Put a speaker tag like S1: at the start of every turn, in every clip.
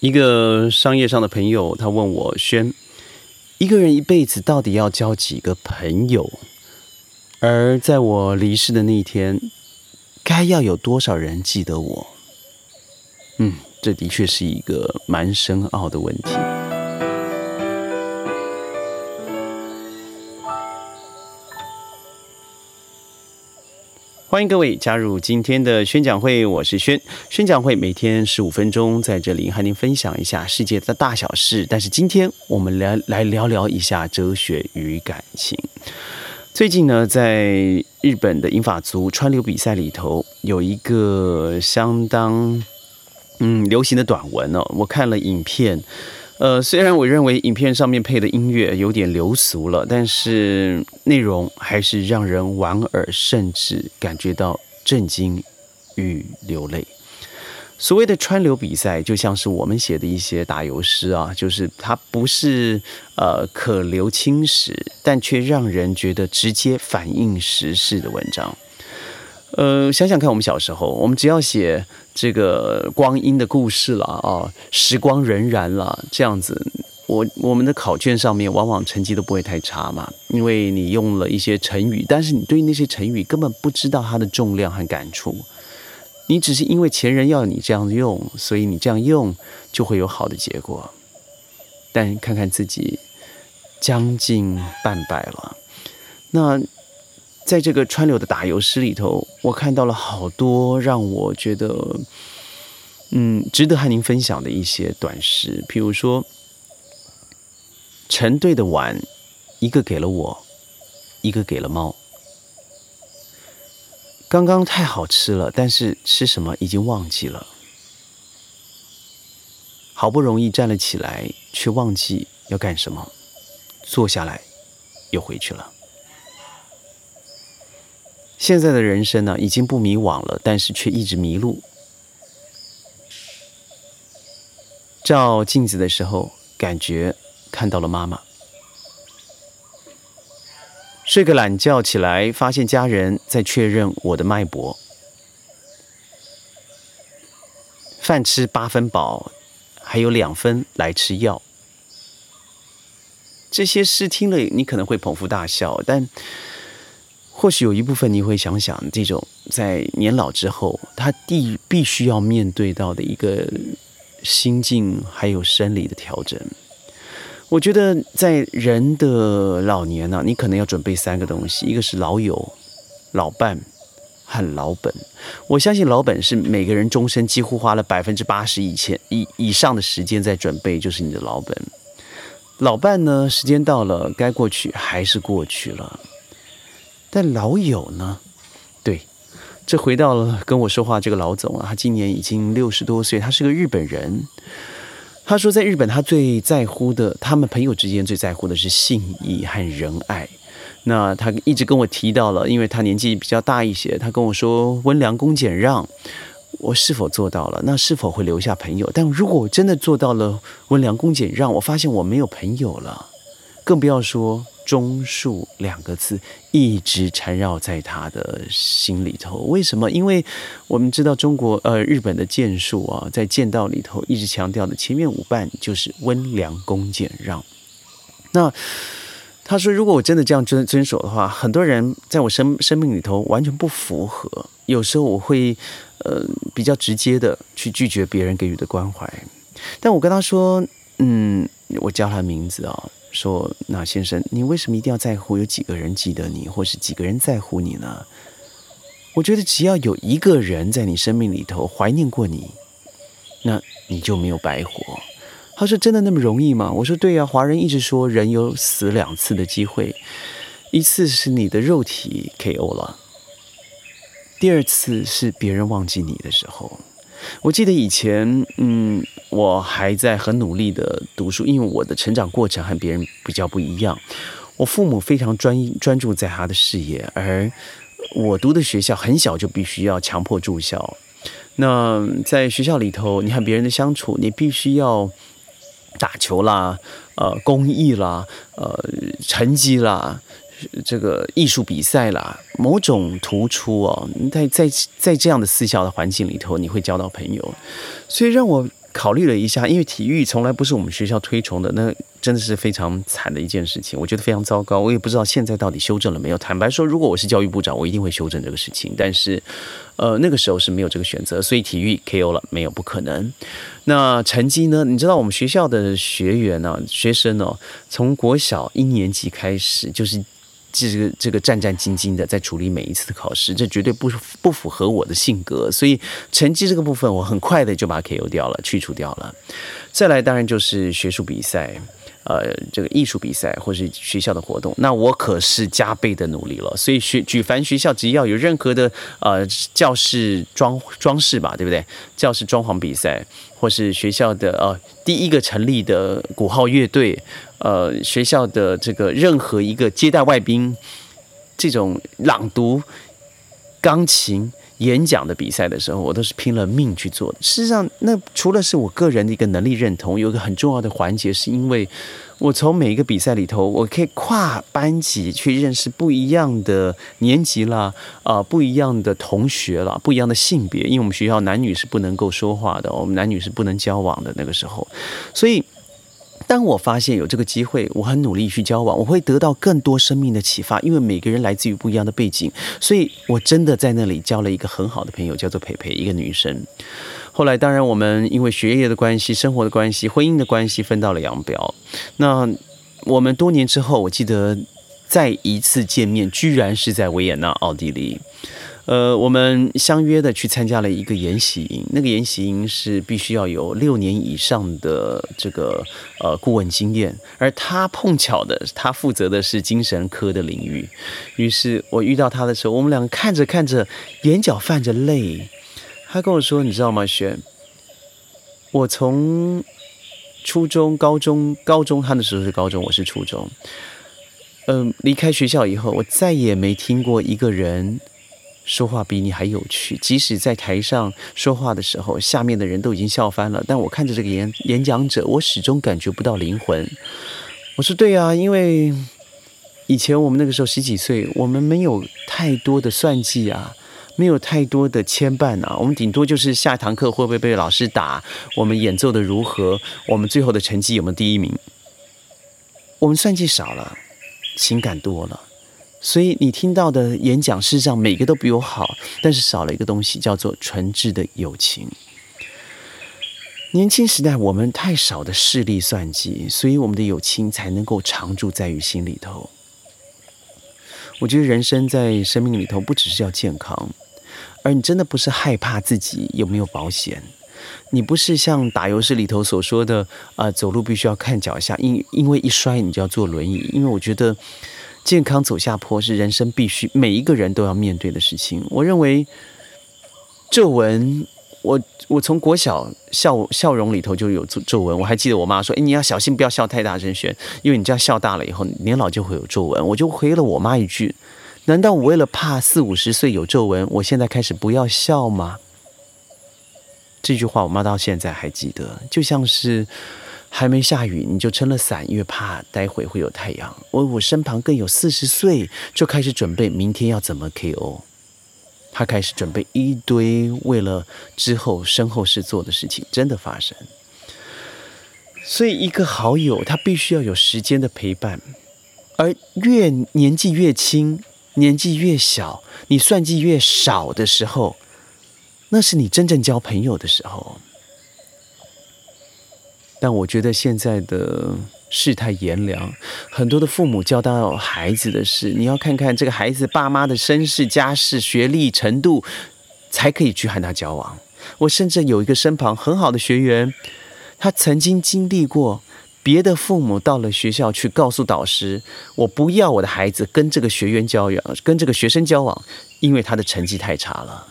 S1: 一个商业上的朋友，他问我：“轩，一个人一辈子到底要交几个朋友？而在我离世的那一天，该要有多少人记得我？”嗯，这的确是一个蛮深奥的问题。欢迎各位加入今天的宣讲会，我是轩。宣讲会每天十五分钟，在这里和您分享一下世界的大小事。但是今天我们来来聊聊一下哲学与感情。最近呢，在日本的英法族川流比赛里头，有一个相当嗯流行的短文哦，我看了影片。呃，虽然我认为影片上面配的音乐有点流俗了，但是内容还是让人莞尔，甚至感觉到震惊与流泪。所谓的川流比赛，就像是我们写的一些打油诗啊，就是它不是呃可流青史，但却让人觉得直接反映时事的文章。呃，想想看，我们小时候，我们只要写这个光阴的故事了啊，时光荏苒了，这样子，我我们的考卷上面往往成绩都不会太差嘛，因为你用了一些成语，但是你对那些成语根本不知道它的重量和感触，你只是因为前人要你这样用，所以你这样用就会有好的结果，但看看自己将近半百了，那。在这个川流的打油诗里头，我看到了好多让我觉得，嗯，值得和您分享的一些短诗。譬如说，成对的碗，一个给了我，一个给了猫。刚刚太好吃了，但是吃什么已经忘记了。好不容易站了起来，却忘记要干什么，坐下来，又回去了。现在的人生呢，已经不迷惘了，但是却一直迷路。照镜子的时候，感觉看到了妈妈。睡个懒觉起来，发现家人在确认我的脉搏。饭吃八分饱，还有两分来吃药。这些诗听了，你可能会捧腹大笑，但。或许有一部分你会想想，这种在年老之后，他必必须要面对到的一个心境，还有生理的调整。我觉得在人的老年呢，你可能要准备三个东西：一个是老友、老伴和老本。我相信老本是每个人终身几乎花了百分之八十以前以以上的时间在准备，就是你的老本。老伴呢，时间到了，该过去还是过去了。但老友呢？对，这回到了跟我说话这个老总啊，他今年已经六十多岁，他是个日本人。他说，在日本，他最在乎的，他们朋友之间最在乎的是信义和仁爱。那他一直跟我提到了，因为他年纪比较大一些，他跟我说温良恭俭让，我是否做到了？那是否会留下朋友？但如果我真的做到了温良恭俭让，我发现我没有朋友了，更不要说。中树两个字一直缠绕在他的心里头。为什么？因为我们知道中国呃日本的剑术啊，在剑道里头一直强调的前面五瓣就是温良恭俭让。那他说，如果我真的这样遵遵守的话，很多人在我生生命里头完全不符合。有时候我会呃比较直接的去拒绝别人给予的关怀。但我跟他说，嗯，我叫他名字啊。说，那先生，你为什么一定要在乎有几个人记得你，或是几个人在乎你呢？我觉得只要有一个人在你生命里头怀念过你，那你就没有白活。他说：“真的那么容易吗？”我说：“对呀，华人一直说人有死两次的机会，一次是你的肉体 K.O. 了，第二次是别人忘记你的时候。”我记得以前，嗯，我还在很努力的读书，因为我的成长过程和别人比较不一样。我父母非常专专注在他的事业，而我读的学校很小就必须要强迫住校。那在学校里头，你和别人的相处，你必须要打球啦，呃，公益啦，呃，成绩啦。这个艺术比赛啦，某种突出哦，在在在这样的私校的环境里头，你会交到朋友，所以让我考虑了一下，因为体育从来不是我们学校推崇的，那真的是非常惨的一件事情，我觉得非常糟糕。我也不知道现在到底修正了没有。坦白说，如果我是教育部长，我一定会修正这个事情。但是，呃，那个时候是没有这个选择，所以体育 KO 了，没有不可能。那成绩呢？你知道我们学校的学员呢，学生哦，从国小一年级开始就是。这个这个战战兢兢的在处理每一次的考试，这绝对不不符合我的性格，所以成绩这个部分我很快的就把它 KO 掉了，去除掉了。再来，当然就是学术比赛。呃，这个艺术比赛或是学校的活动，那我可是加倍的努力了。所以学举凡学校只要有任何的呃教室装装饰吧，对不对？教室装潢比赛，或是学校的呃第一个成立的鼓号乐队，呃学校的这个任何一个接待外宾，这种朗读、钢琴。演讲的比赛的时候，我都是拼了命去做的。事实上，那除了是我个人的一个能力认同，有一个很重要的环节，是因为我从每一个比赛里头，我可以跨班级去认识不一样的年级啦，啊，不一样的同学啦，不一样的性别，因为我们学校男女是不能够说话的，我们男女是不能交往的那个时候，所以。当我发现有这个机会，我很努力去交往，我会得到更多生命的启发。因为每个人来自于不一样的背景，所以我真的在那里交了一个很好的朋友，叫做培培，一个女生。后来，当然我们因为学业的关系、生活的关系、婚姻的关系，分道了扬镳。那我们多年之后，我记得再一次见面，居然是在维也纳，奥地利。呃，我们相约的去参加了一个研习营，那个研习营是必须要有六年以上的这个呃顾问经验，而他碰巧的，他负责的是精神科的领域。于是我遇到他的时候，我们两个看着看着，眼角泛着泪。他跟我说：“你知道吗，轩？我从初中、高中、高中，他那时候是高中，我是初中。嗯，离开学校以后，我再也没听过一个人。”说话比你还有趣，即使在台上说话的时候，下面的人都已经笑翻了。但我看着这个演演讲者，我始终感觉不到灵魂。我说对啊，因为以前我们那个时候十几岁，我们没有太多的算计啊，没有太多的牵绊啊，我们顶多就是下一堂课会不会被老师打，我们演奏的如何，我们最后的成绩有没有第一名。我们算计少了，情感多了。所以你听到的演讲，事实上每个都比我好，但是少了一个东西，叫做纯挚的友情。年轻时代我们太少的势力算计，所以我们的友情才能够常驻在于心里头。我觉得人生在生命里头，不只是要健康，而你真的不是害怕自己有没有保险，你不是像打游戏里头所说的啊，走路必须要看脚下，因因为一摔你就要坐轮椅。因为我觉得。健康走下坡是人生必须每一个人都要面对的事情。我认为皱纹，我我从国小笑笑容里头就有皱皱纹。我还记得我妈说：“哎，你要小心，不要笑太大声，轩，因为你这样笑大了以后，年老就会有皱纹。”我就回了我妈一句：“难道我为了怕四五十岁有皱纹，我现在开始不要笑吗？”这句话我妈到现在还记得，就像是。还没下雨，你就撑了伞，因为怕待会会有太阳。我我身旁更有四十岁就开始准备明天要怎么 KO，他开始准备一堆为了之后身后事做的事情，真的发生。所以一个好友他必须要有时间的陪伴，而越年纪越轻、年纪越小、你算计越少的时候，那是你真正交朋友的时候。但我觉得现在的世态炎凉，很多的父母教导孩子的是，你要看看这个孩子爸妈的身世、家世、学历程度，才可以去和他交往。我甚至有一个身旁很好的学员，他曾经经历过别的父母到了学校去告诉导师，我不要我的孩子跟这个学员交往，跟这个学生交往，因为他的成绩太差了。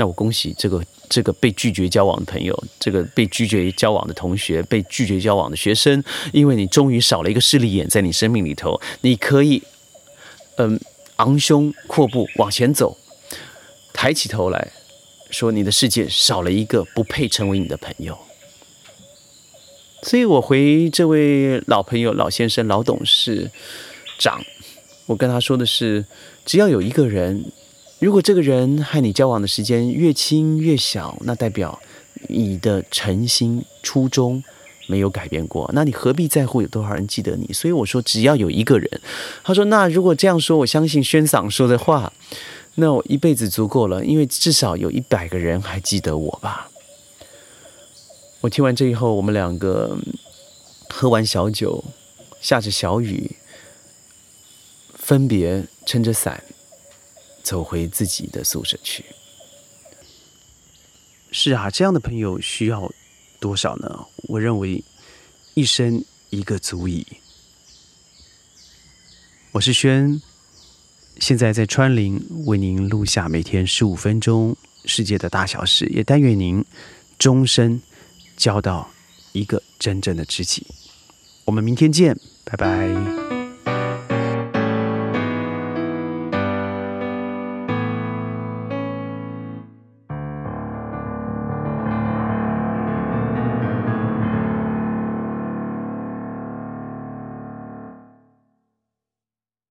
S1: 那我恭喜这个这个被拒绝交往的朋友，这个被拒绝交往的同学，被拒绝交往的学生，因为你终于少了一个势利眼在你生命里头，你可以嗯昂胸阔步往前走，抬起头来说你的世界少了一个不配成为你的朋友。所以我回这位老朋友、老先生、老董事长，我跟他说的是，只要有一个人。如果这个人和你交往的时间越轻越小，那代表你的诚心初衷没有改变过，那你何必在乎有多少人记得你？所以我说，只要有一个人，他说，那如果这样说，我相信宣嗓说的话，那我一辈子足够了，因为至少有一百个人还记得我吧。我听完这以后，我们两个喝完小酒，下着小雨，分别撑着伞走回自己的宿舍去。是啊，这样的朋友需要多少呢？我认为一生一个足矣。我是轩，现在在川林为您录下每天十五分钟世界的大小事，也但愿您终身交到一个真正的知己。我们明天见，拜拜。